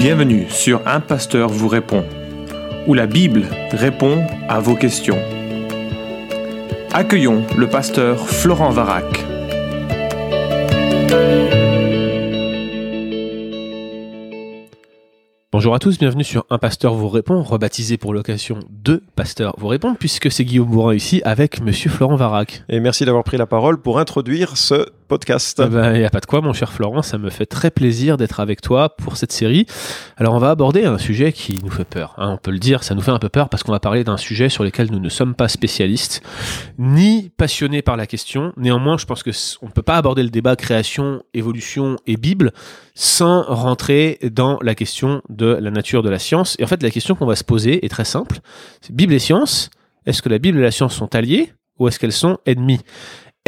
Bienvenue sur Un Pasteur vous répond, où la Bible répond à vos questions. Accueillons le pasteur Florent Varac. Bonjour à tous, bienvenue sur Un Pasteur vous répond, rebaptisé pour l'occasion Deux Pasteurs vous répondent, puisque c'est Guillaume Bourrin ici avec Monsieur Florent Varac. Et merci d'avoir pris la parole pour introduire ce Il n'y a pas de quoi, mon cher Florent, ça me fait très plaisir d'être avec toi pour cette série. Alors, on va aborder un sujet qui nous fait peur. Hein, on peut le dire, ça nous fait un peu peur parce qu'on va parler d'un sujet sur lequel nous ne sommes pas spécialistes, ni passionnés par la question. Néanmoins, je pense que on ne peut pas aborder le débat création, évolution et Bible sans rentrer dans la question de la nature de la science. Et en fait, la question qu'on va se poser est très simple. Bible et science, est-ce que la Bible et la science sont alliées ou est-ce qu'elles sont ennemies?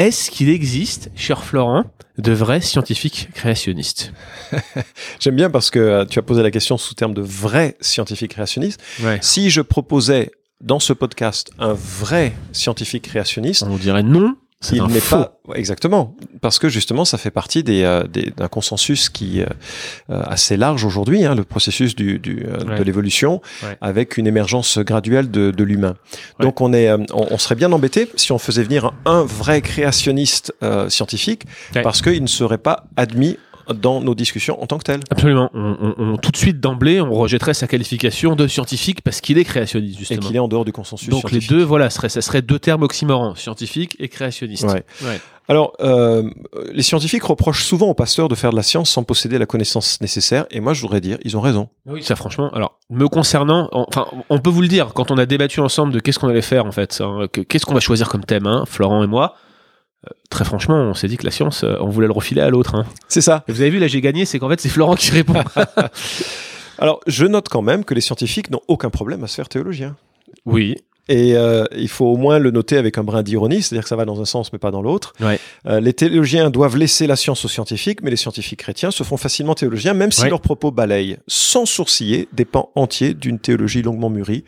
Est-ce qu'il existe, cher Florent, de vrais scientifiques créationnistes J'aime bien parce que euh, tu as posé la question sous terme de vrais scientifiques créationnistes. Si je proposais dans ce podcast un vrai scientifique créationniste, on dirait non il n'est pas exactement. Parce que justement ça fait partie des, euh, d'un consensus qui euh, euh, assez large aujourd'hui, hein, le processus du, du de l'évolution, avec une émergence graduelle de, de l'humain. Donc on est, on, serait bien embêté si on faisait venir un, vrai créationniste scientifique, parce qu'il ne serait pas admis dans nos discussions en tant que tel. Absolument. On, tout de suite d'emblée, on rejetterait sa qualification de scientifique parce qu'il est créationniste justement. Et qu'il est en dehors du consensus. Donc les deux, voilà, ça serait deux termes oxymorants, scientifique et créationniste. Ouais. Alors, euh, les scientifiques reprochent souvent aux pasteurs de faire de la science sans posséder la connaissance nécessaire, et moi je voudrais dire, ils ont raison. Oui, ça franchement. Alors, me concernant, enfin, on peut vous le dire quand on a débattu ensemble de qu'est-ce qu'on allait faire en fait, hein, qu'est-ce qu'on va choisir comme thème, hein, Florent et moi très franchement, on s'est dit que la science, euh, on voulait le refiler à l'autre. Hein. C'est ça. vous avez vu, là j'ai gagné, c'est qu'en fait c'est Florent qui répond. Alors, je note quand même que les scientifiques n'ont aucun problème à se faire théologien. Oui. Et euh, il faut au moins le noter avec un brin d'ironie, c'est-à-dire que ça va dans un sens mais pas dans l'autre. Ouais. Euh, les théologiens doivent laisser la science aux scientifiques, mais les scientifiques chrétiens se font facilement théologiens, même si leurs propos balayent sans sourciller des pans entiers d'une théologie longuement mûrie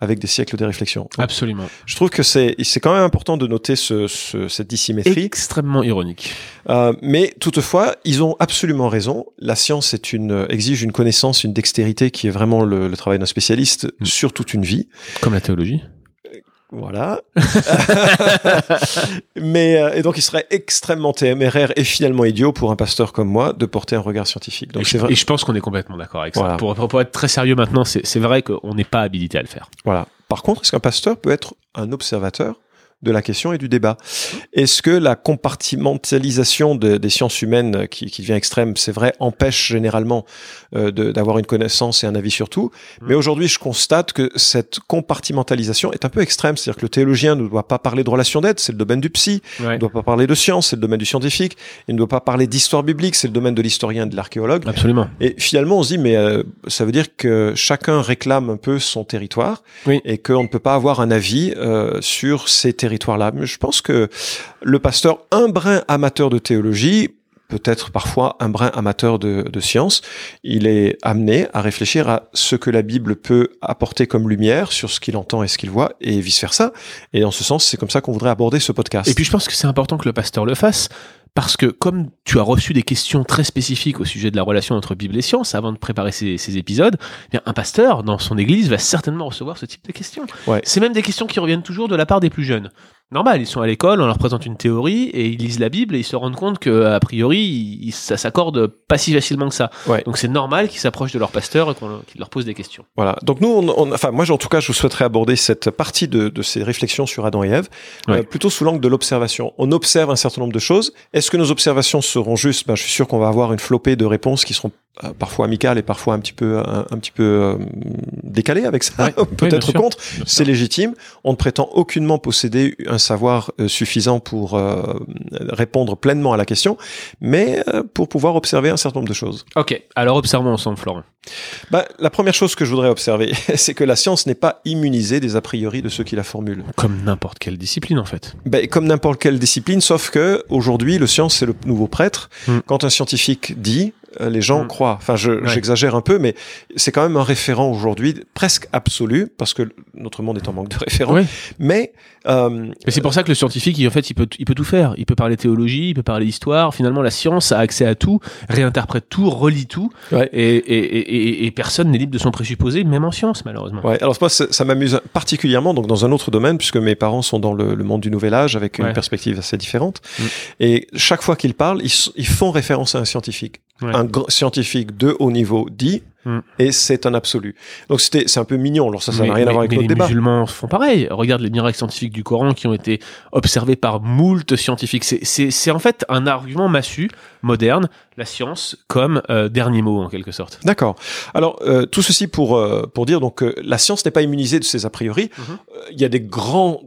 avec des siècles de réflexion. Absolument. Je trouve que c'est c'est quand même important de noter ce, ce cette dissymétrie. Extrêmement ironique. Euh, mais toutefois, ils ont absolument raison. La science est une exige une connaissance, une dextérité qui est vraiment le, le travail d'un spécialiste mm. sur toute une vie. Comme la théologie. Voilà. Mais euh, et donc il serait extrêmement téméraire et finalement idiot pour un pasteur comme moi de porter un regard scientifique. Donc et, vrai. et je pense qu'on est complètement d'accord avec ça. Pour, pour, être très sérieux maintenant, c'est vrai qu'on n'est pas habilité à le faire. Voilà. Par contre, est-ce qu'un pasteur peut être un observateur? De la question et du débat. Est-ce que la compartimentalisation de, des sciences humaines qui, qui devient extrême, c'est vrai, empêche généralement euh, d'avoir une connaissance et un avis sur tout Mais mm. aujourd'hui, je constate que cette compartimentalisation est un peu extrême. C'est-à-dire que le théologien ne doit pas parler de relations d'aide, c'est le domaine du psy. Il ne doit pas parler de science, c'est le domaine du scientifique. Il ne doit pas parler d'histoire biblique, c'est le domaine de l'historien et de l'archéologue. Absolument. Et finalement, on se dit, mais euh, ça veut dire que chacun réclame un peu son territoire oui. et qu'on ne peut pas avoir un avis euh, sur ces territoires territoire-là. Je pense que le pasteur, un brin amateur de théologie, peut-être parfois un brin amateur de, de science, il est amené à réfléchir à ce que la Bible peut apporter comme lumière sur ce qu'il entend et ce qu'il voit, et vice-versa. Et en ce sens, c'est comme ça qu'on voudrait aborder ce podcast. Et puis je pense que c'est important que le pasteur le fasse, parce que comme tu as reçu des questions très spécifiques au sujet de la relation entre Bible et science avant de préparer ces, ces épisodes, eh bien un pasteur dans son église va certainement recevoir ce type de questions. Ouais. C'est même des questions qui reviennent toujours de la part des plus jeunes normal. Ils sont à l'école, on leur présente une théorie et ils lisent la Bible et ils se rendent compte que a priori ça s'accorde pas si facilement que ça. Ouais. Donc c'est normal qu'ils s'approchent de leur pasteur et qu'ils leur posent des questions. Voilà. Donc nous, on, on, enfin moi en tout cas, je souhaiterais aborder cette partie de, de ces réflexions sur Adam et Ève ouais. euh, plutôt sous l'angle de l'observation. On observe un certain nombre de choses. Est-ce que nos observations seront justes? Ben, je suis sûr qu'on va avoir une flopée de réponses qui seront parfois amicales et parfois un petit peu un, un petit peu euh, décalées avec ça. Ouais. Peut-être oui, contre. C'est légitime. On ne prétend aucunement posséder un savoir euh, suffisant pour euh, répondre pleinement à la question, mais euh, pour pouvoir observer un certain nombre de choses. Ok, alors observons ensemble, Florent. Bah, la première chose que je voudrais observer, c'est que la science n'est pas immunisée des a priori de ceux qui la formulent. Comme n'importe quelle discipline, en fait. Bah, comme n'importe quelle discipline, sauf que aujourd'hui, le science c'est le nouveau prêtre. Mm. Quand un scientifique dit, euh, les gens Mm. croient. Enfin, je- Ouais. j'exagère un peu, mais c'est quand même un référent aujourd'hui presque absolu, parce que notre monde est en manque de référents. Ouais. Mais euh, Mais c'est pour ça que le scientifique, il, en fait, il peut, il peut tout faire. Il peut parler théologie, il peut parler histoire. Finalement, la science a accès à tout, réinterprète tout, relie tout, Ouais. et, et, et, et- personne n'est libre de son présupposé, même en science, malheureusement. Alors moi, ça, ça m'amuse particulièrement donc dans un autre domaine puisque mes parents sont dans le, le monde du nouvel âge avec une perspective assez différente. Mm. Et chaque fois qu'ils parlent, ils font référence à un scientifique. Ouais. Un grand scientifique de haut niveau dit, Mm. et c'est un absolu. Donc c'était, c'est un peu mignon. Alors ça, ça n'a Mais- rien à voir avec mais notre les débat. musulmans font pareil. Regarde les miracles scientifiques du Coran qui ont été observés par moult scientifiques. C'est- C'est c'est en fait un argument massu, moderne, la science comme euh, dernier mot en quelque sorte. D'accord. Alors euh, tout ceci pour euh, pour dire donc euh, la science n'est pas immunisée de ces a priori. Mhm. Il y a des grands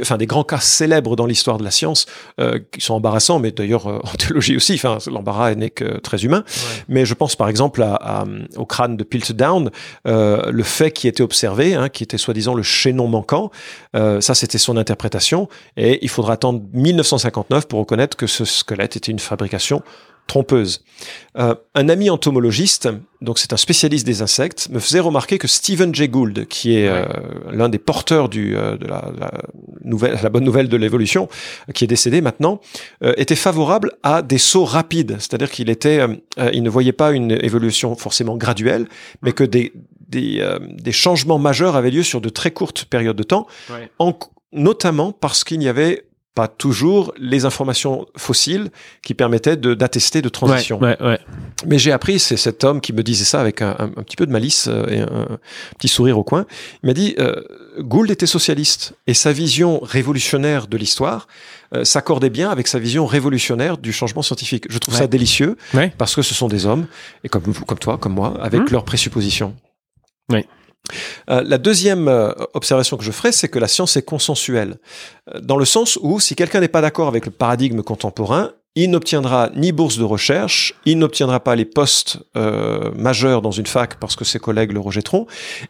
enfin des grands cas célèbres dans l'histoire de la science euh, qui sont embarrassants, mais d'ailleurs euh, en théologie aussi. Enfin l'embarras n'est que très humain. Mais je pense par exemple à, à- au crâne de Piltdown, euh, le fait qui était observé, hein, qui était soi-disant le chaînon manquant. Euh, ça, c'était son interprétation. Et il faudra attendre 1959 pour reconnaître que ce squelette était une fabrication trompeuse. Euh, un ami entomologiste, donc c'est un spécialiste des insectes, me faisait remarquer que Stephen Jay Gould, qui est euh, l'un des porteurs du, euh, de la, la nouvelle, la bonne nouvelle de l'évolution, qui est décédé maintenant, euh, était favorable à des sauts rapides, c'est-à-dire qu'il était, euh, euh, il ne voyait pas une évolution forcément graduelle, mais que des des, euh, des changements majeurs avaient lieu sur de très courtes périodes de temps, Ouais. en- notamment parce qu'il n'y avait pas toujours les informations fossiles qui permettaient de- d'attester de transition. Ouais, ouais, ouais. Mais j'ai appris, c'est cet homme qui me disait ça avec un, un- un petit peu de malice euh, et un, un petit sourire au coin. Il m'a dit, euh, Gould était socialiste et sa vision révolutionnaire de l'histoire euh, s'accordait bien avec sa vision révolutionnaire du changement scientifique. Je trouve ça délicieux parce que ce sont des hommes, et comme, comme toi, comme moi, avec Mhm. leurs présuppositions. Euh, la deuxième euh, observation que je ferai, c'est que la science est consensuelle, Euh, dans le sens où si quelqu'un n'est pas d'accord avec le paradigme contemporain, il n'obtiendra ni bourse de recherche, il n'obtiendra pas les postes majeurs dans une fac parce que ses collègues le rejetteront,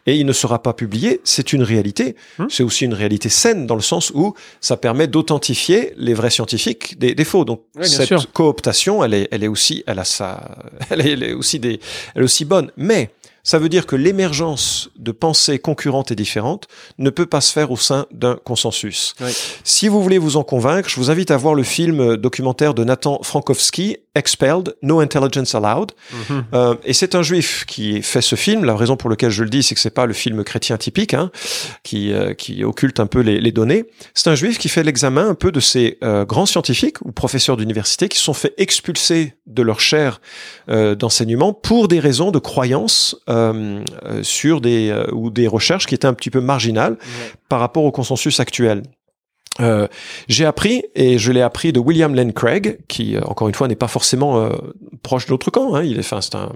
et il ne sera pas publié. C'est une réalité. Hmm. C'est aussi une réalité saine dans le sens où ça permet d'authentifier les vrais scientifiques des, des faux. Donc bien cette sûr. cooptation, elle est, elle est aussi, elle a sa, elle est, elle est aussi des, elle est aussi bonne. Mais ça veut dire que l'émergence de pensées concurrentes et différentes ne peut pas se faire au sein d'un consensus. Si vous voulez vous en convaincre, je vous invite à voir le film documentaire de Nathan Frankowski, Expelled, No Intelligence Allowed. Mhm. Euh, et c'est un juif qui fait ce film. La raison pour laquelle je le dis, c'est que c'est pas le film chrétien typique, hein, qui, euh, qui occulte un peu les, les données. C'est un juif qui fait l'examen un peu de ces euh, grands scientifiques ou professeurs d'université qui se sont fait expulser de leur chaire euh, d'enseignement pour des raisons de croyance euh, euh, sur des euh, ou des recherches qui étaient un petit peu marginales par rapport au consensus actuel. Euh, j'ai appris, et je l'ai appris de William Lane Craig, qui, encore une fois, n'est pas forcément proche de l'autre camp. Hein. Il est, enfin, c'est un,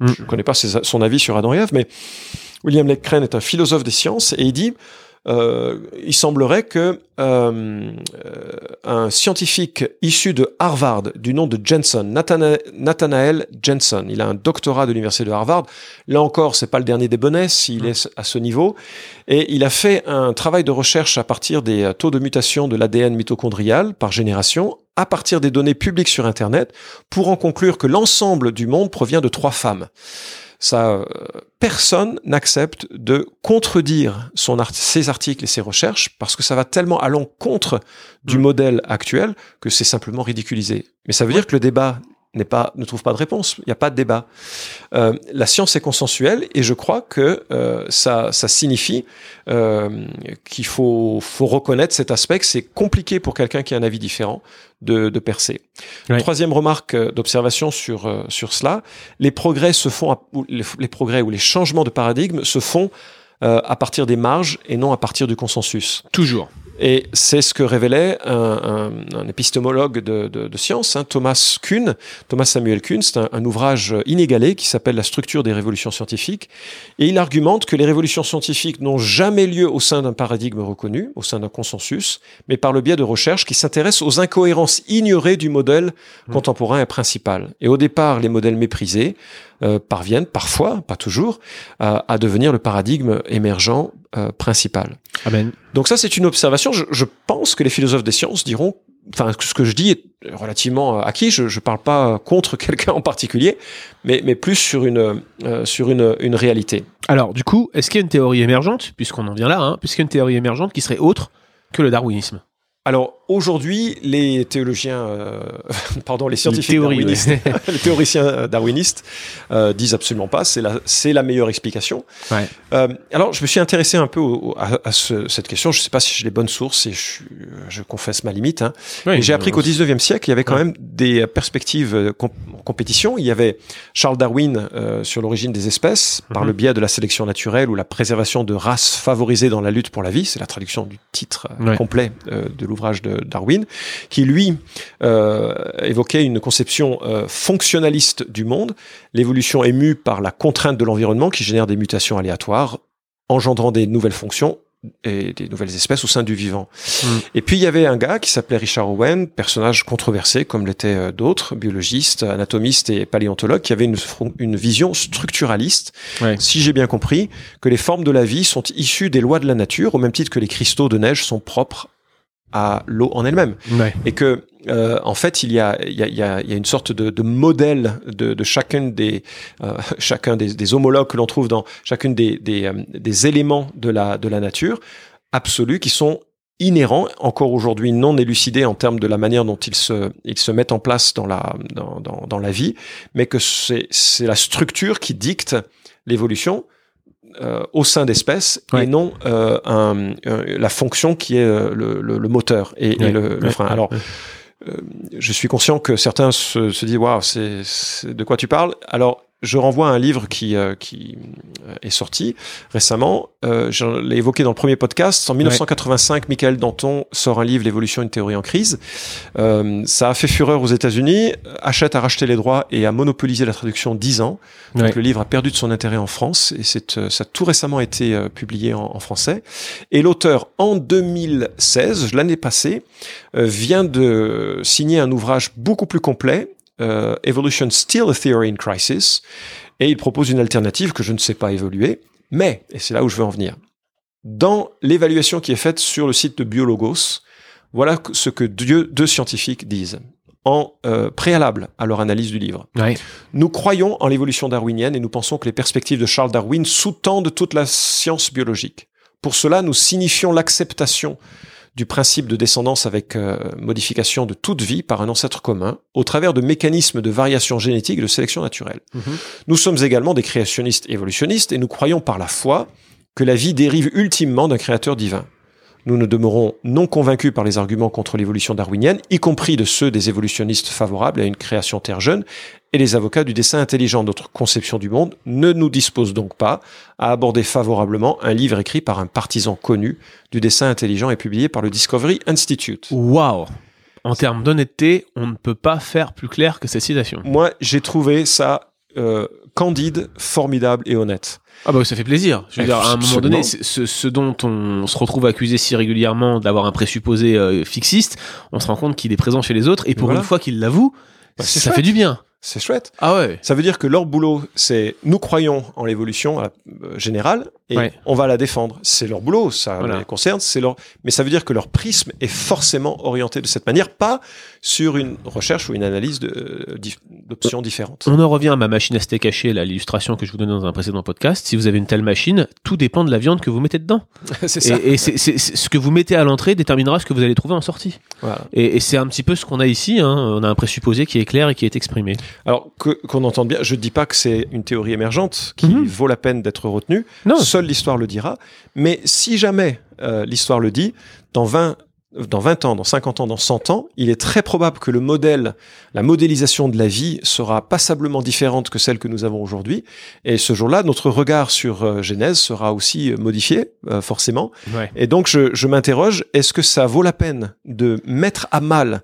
Mm. je ne connais pas ses- son avis sur Adam et Ève, mais William Lane Craig est un philosophe des sciences, et il dit, il semblerait que euh, euh, un scientifique issu de Harvard, du nom de Jensen, Nathana- Nathanael Jensen, il a un doctorat de l'université de Harvard. Là encore, c'est pas le dernier des bonnets, s'il est à ce niveau. Et il a fait un travail de recherche à partir des euh, taux de mutation de l'ADN mitochondrial par génération, à partir des données publiques sur Internet, pour en conclure que l'ensemble du monde provient de trois femmes. Ça, euh, personne n'accepte de contredire son art- ses articles et ses recherches parce que ça va tellement à l'encontre du Mm. modèle actuel que c'est simplement ridiculisé. Mais ça veut dire que le débat pas, ne trouve pas de réponse. Il n'y a pas de débat. Euh, la science est consensuelle et je crois que euh, ça, ça signifie euh, qu'il faut, faut reconnaître cet aspect que c'est compliqué pour quelqu'un qui a un avis différent de, de percer. Troisième remarque euh, d'observation sur, euh, sur cela, les progrès se font, à- ou les, les progrès ou les changements de paradigme se font euh, à partir des marges et non à partir du consensus. Toujours. Et c'est ce que révélait un, un- un épistémologue de, de, de science, hein, Thomas Kuhn, Thomas Samuel Kuhn, c'est un, un ouvrage inégalé qui s'appelle La structure des révolutions scientifiques. Et il argumente que les révolutions scientifiques n'ont jamais lieu au sein d'un paradigme reconnu, au sein d'un consensus, mais par le biais de recherches qui s'intéressent aux incohérences ignorées du modèle contemporain et principal. Et au départ, les modèles méprisés euh, parviennent parfois, pas toujours, à, à devenir le paradigme émergent euh, principal. Amen. Donc ça, c'est une observation. Je, je pense que les philosophes des sciences diront enfin, ce que je dis est relativement acquis. Je ne parle pas contre quelqu'un en particulier, mais, mais plus sur une, euh, sur une, une réalité. Alors, du coup, est-ce qu'il y a une théorie émergente, puisqu'on en vient là, hein, puisqu'il y a une théorie émergente qui serait autre que le darwinisme? Alors aujourd'hui, les théologiens, euh, pardon, les scientifiques Les darwinistes, les théoriciens darwinistes euh, disent absolument pas. C'est la, c'est la meilleure explication. Ouais. Euh, alors je me suis intéressé un peu au- au- à, à ce- cette question. Je sais pas si j'ai les bonnes sources et je, je confesse ma limite. Hein. Oui, j'ai appris euh, qu'au 19e siècle, il y avait quand Ouais. même des perspectives euh, com- en compétition. Il y avait Charles Darwin euh, sur l'origine des espèces par Mhm. le biais de la sélection naturelle ou la préservation de races favorisées dans la lutte pour la vie. C'est la traduction du titre euh, Ouais. complet euh, de l'ouvrage de Darwin, qui lui euh, évoquait une conception euh, fonctionnaliste du monde. L'évolution est mue par la contrainte de l'environnement qui génère des mutations aléatoires, engendrant des nouvelles fonctions et des nouvelles espèces au sein du vivant. Mm. Et puis il y avait un gars qui s'appelait Richard Owen, personnage controversé comme l'étaient euh, d'autres, biologistes, anatomistes et paléontologues, qui avait une, vision structuraliste, Ouais. si j'ai bien compris, que les formes de la vie sont issues des lois de la nature, au même titre que les cristaux de neige sont propres à l'eau en elle-même Ouais. et que euh, en fait il y a, il y a, il y a, une sorte de, de modèle de, de chacun des euh, chacun des, des homologues que l'on trouve dans chacune des, des, euh, des éléments de la de la nature absolue qui sont inhérents encore aujourd'hui non élucidés en termes de la manière dont ils se ils se mettent en place dans la dans, dans, dans la vie mais que c'est c'est la structure qui dicte l'évolution euh, au sein d'espèces Ouais. et non euh, un, euh, la fonction qui est euh, le, le, le moteur et, Ouais. le, le Ouais. frein. Alors, euh, je suis conscient que certains se, se disent waouh, c'est c'est- de quoi tu parles. Alors, je renvoie à un livre qui, euh, qui euh, est sorti récemment. Euh, je l'ai évoqué dans le premier podcast. En 1985, Michael Danton sort un livre, L'évolution, une théorie en crise. Euh, ça a fait fureur aux États-Unis. Hachette a racheté les droits et a monopolisé la traduction 10 ans. Donc Ouais. le livre a perdu de son intérêt en France et c'est, euh, ça a tout récemment été euh, publié en, en français. Et l'auteur, en 2016, l'année passée, vient de signer un ouvrage beaucoup plus complet, euh, Evolution Still a Theory in Crisis, et il propose une alternative que je ne sais pas évoluer, mais, et c'est là où je veux en venir, dans l'évaluation qui est faite sur le site de Biologos, voilà ce que deux scientifiques disent en euh, préalable à leur analyse du livre. Nous croyons en l'évolution darwinienne et nous pensons que les perspectives de Charles Darwin sous-tendent toute la science biologique. Pour cela, nous signifions l'acceptation du principe de descendance avec euh, modification de toute vie par un ancêtre commun au travers de mécanismes de variation génétique et de sélection naturelle. Mhm. Nous sommes également des créationnistes évolutionnistes et nous croyons par la foi que la vie dérive ultimement d'un créateur divin. Nous ne demeurons non convaincus par les arguments contre l'évolution darwinienne, y compris de ceux des évolutionnistes favorables à une création terre jeune, et les avocats du dessin intelligent. Notre conception du monde ne nous dispose donc pas à aborder favorablement un livre écrit par un partisan connu du dessin intelligent et publié par le Discovery Institute. Waouh En termes d'honnêteté, on ne peut pas faire plus clair que cette citation. Moi, j'ai trouvé ça euh, candide, formidable et honnête. Ah bah ça fait plaisir. Je veux dire, à un moment donné, ce, ce dont on se retrouve accusé si régulièrement d'avoir un présupposé euh, fixiste, on se rend compte qu'il est présent chez les autres, et pour Voilà. une fois qu'il l'avoue, Bah, ça chouette. fait du bien. C'est chouette. Ah ouais. Ça veut dire que leur boulot, c'est nous croyons en l'évolution euh, générale et Ouais. on va la défendre. C'est leur boulot, ça Voilà. les concerne. C'est leur, mais ça veut dire que leur prisme est forcément orienté de cette manière, pas sur une recherche ou une analyse euh, d'options différentes. On en revient à ma machine à steak haché, l'illustration que je vous donnais dans un précédent podcast. Si vous avez une telle machine, tout dépend de la viande que vous mettez dedans. c'est ça. Et, ce que vous mettez à l'entrée déterminera ce que vous allez trouver en sortie. Voilà. Et, et c'est un petit peu ce qu'on a ici. Hein. On a un présupposé qui est clair et qui est exprimé. Alors qu'on entende bien, je ne dis pas que c'est une théorie émergente qui Mhm. vaut la peine d'être retenue. Non. Seule l'histoire le dira. Mais si jamais euh, l'histoire le dit, dans 20, dans 20 ans, dans 50 ans, dans 100 ans, il est très probable que le modèle, la modélisation de la vie sera passablement différente que celle que nous avons aujourd'hui. Et ce jour-là, notre regard sur euh, Genèse sera aussi euh, modifié, euh, forcément. Ouais. Et donc, je, je m'interroge, est-ce que ça vaut la peine de mettre à mal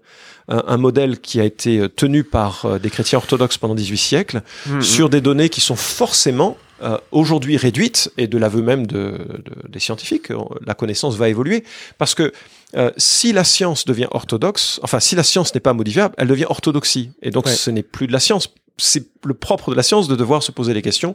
un, un modèle qui a été tenu par des chrétiens orthodoxes pendant 18 siècles Mhm. sur des données qui sont forcément euh, aujourd'hui réduites et de l'aveu même de, de- des scientifiques, euh, la connaissance va évoluer parce que euh, si la science devient orthodoxe, enfin si la science n'est pas modifiable, elle devient orthodoxie et donc Ouais. ce n'est plus de la science. C'est le propre de la science de devoir se poser les questions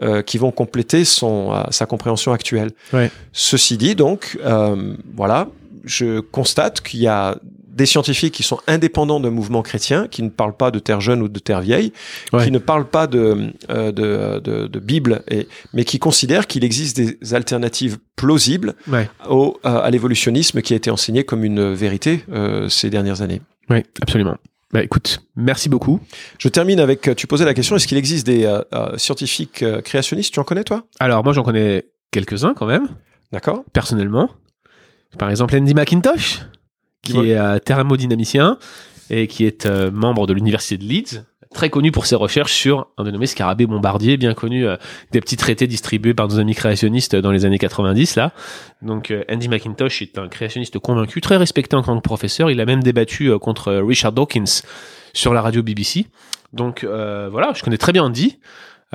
euh, qui vont compléter son, euh, sa compréhension actuelle. Ouais. Ceci dit, donc, euh, voilà, je constate qu'il y a des scientifiques qui sont indépendants d'un mouvement chrétien, qui ne parlent pas de terre jeune ou de terre vieille, Ouais. qui ne parlent pas de, euh, de, de, de Bible, et, mais qui considèrent qu'il existe des alternatives plausibles Ouais. au, à, à l'évolutionnisme qui a été enseigné comme une vérité euh, ces dernières années. Oui, absolument. Bah écoute, merci beaucoup. Je termine avec, euh, tu posais la question, est-ce qu'il existe des euh, euh, scientifiques euh, créationnistes? Tu en connais toi? Alors moi j'en connais quelques-uns quand même, D'accord personnellement. Par exemple Andy McIntosh, qui Ouais. est euh, thermodynamicien et qui est euh, membre de l'université de Leeds, très connu pour ses recherches sur un dénommé scarabée bombardier, bien connu euh, des petits traités distribués par nos amis créationnistes dans les années 90 là. Donc euh, Andy McIntosh est un créationniste convaincu, très respecté en tant que professeur. Il a même débattu euh, contre euh, Richard Dawkins sur la radio BBC. Donc euh, voilà, je connais très bien Andy.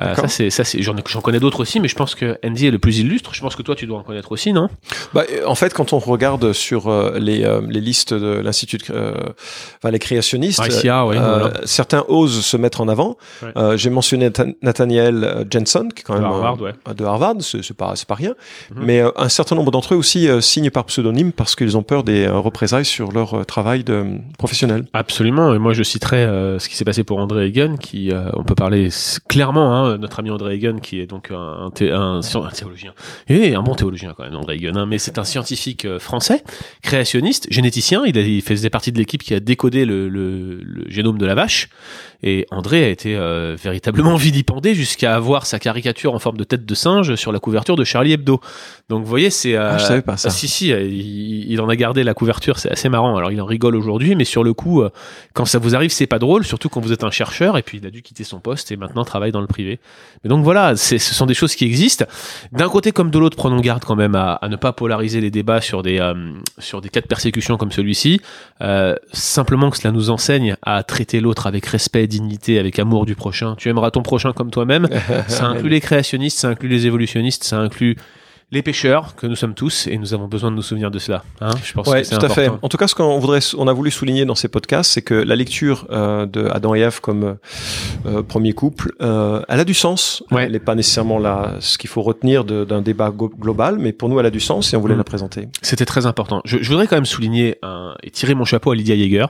Euh, ça c'est ça c'est j'en j'en connais d'autres aussi, mais je pense que Andy est le plus illustre. Je pense que toi tu dois en connaître aussi, non? Bah, en fait, quand on regarde sur euh, les, euh, les listes de l'Institut, euh, enfin, les créationnistes, ICA, ouais, euh, voilà. certains osent se mettre en avant. Ouais. Euh, J'ai mentionné Nathan- Nathaniel Jensen, qui est quand De même Harvard, ouais. de Harvard, c'est c'est pas, c'est pas rien. Mhm. Mais euh, un certain nombre d'entre eux aussi signent par pseudonyme parce qu'ils ont peur des représailles sur leur travail de professionnel. Absolument. Et moi, je citerai euh, ce qui s'est passé pour André Hagen, qui, euh, on peut parler clairement, hein, notre ami André Hagen, qui est donc un, théologien, et un bon théologien quand même, André Hagen, hein, mais c'est un scientifique euh, français, créationniste, généticien. Il, a, il faisait partie de l'équipe qui a décodé le, le, le génome de la vache. Et André a été euh, véritablement vilipendé jusqu'à avoir sa caricature en forme de tête de singe sur la couverture de Charlie Hebdo. Donc, vous voyez, c'est. euh, Ah, je savais pas ça. ah, si, si, euh, il, il en a gardé la couverture, c'est assez marrant. Alors, il en rigole aujourd'hui, mais sur le coup, euh, quand ça vous arrive, c'est pas drôle, surtout quand vous êtes un chercheur, et puis il a dû quitter son poste et maintenant travaille dans le privé. Mais donc voilà, ce sont des choses qui existent. D'un côté comme de l'autre, prenons garde quand même à, à ne pas polariser les débats sur des, euh, sur des cas de persécution comme celui-ci. Euh, simplement que cela nous enseigne à traiter l'autre avec respect, dignité, avec amour du prochain. Tu aimeras ton prochain comme toi-même. Ça inclut les créationnistes, ça inclut les évolutionnistes, ça inclut les pêcheurs que nous sommes tous et nous avons besoin de nous souvenir de cela. Hein je pense Ouais, que c'est tout à fait. En tout cas, ce qu'on voudrait, on a voulu souligner dans ces podcasts, c'est que la lecture euh, de Adam et Ève comme euh, premier couple, euh, elle a du sens. Ouais. Elle n'est pas nécessairement là ce qu'il faut retenir de- d'un débat go- global, mais pour nous, elle a du sens et on voulait Mm. la présenter. C'était très important. Je, je voudrais quand même souligner un- et tirer mon chapeau à Lydia Yeager,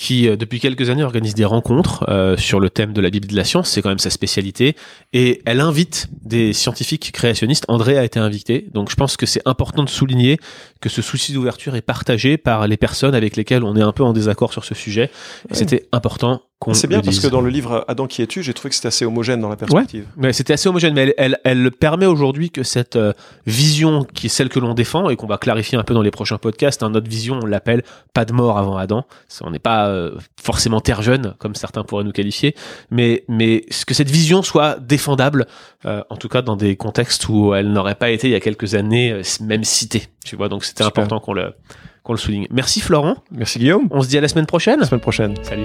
qui euh, depuis quelques années organise des rencontres euh, sur le thème de la Bible et de la science. C'est quand même sa spécialité. Et elle invite des scientifiques créationnistes. André a été invité. Donc je pense que c'est important de souligner que ce souci d'ouverture est partagé par les personnes avec lesquelles on est un peu en désaccord sur ce sujet. Ouais. C'était important C'est bien parce que dans le livre Adam qui es-tu, j'ai trouvé que c'était assez homogène dans la perspective. Ouais, c'était assez homogène, mais elle, elle, elle permet aujourd'hui que cette euh, vision qui est celle que l'on défend et qu'on va clarifier un peu dans les prochains podcasts, hein, notre vision, on l'appelle pas de mort avant Adam. On n'est pas euh, forcément terre jeune, comme certains pourraient nous qualifier, mais, mais que cette vision soit défendable, euh, en tout cas dans des contextes où elle n'aurait pas été il y a quelques années euh, même citée. Tu vois, donc c'était important qu'on le, qu'on le souligne. Merci Florent. Merci Guillaume. On se dit à la semaine prochaine. La semaine prochaine. Salut.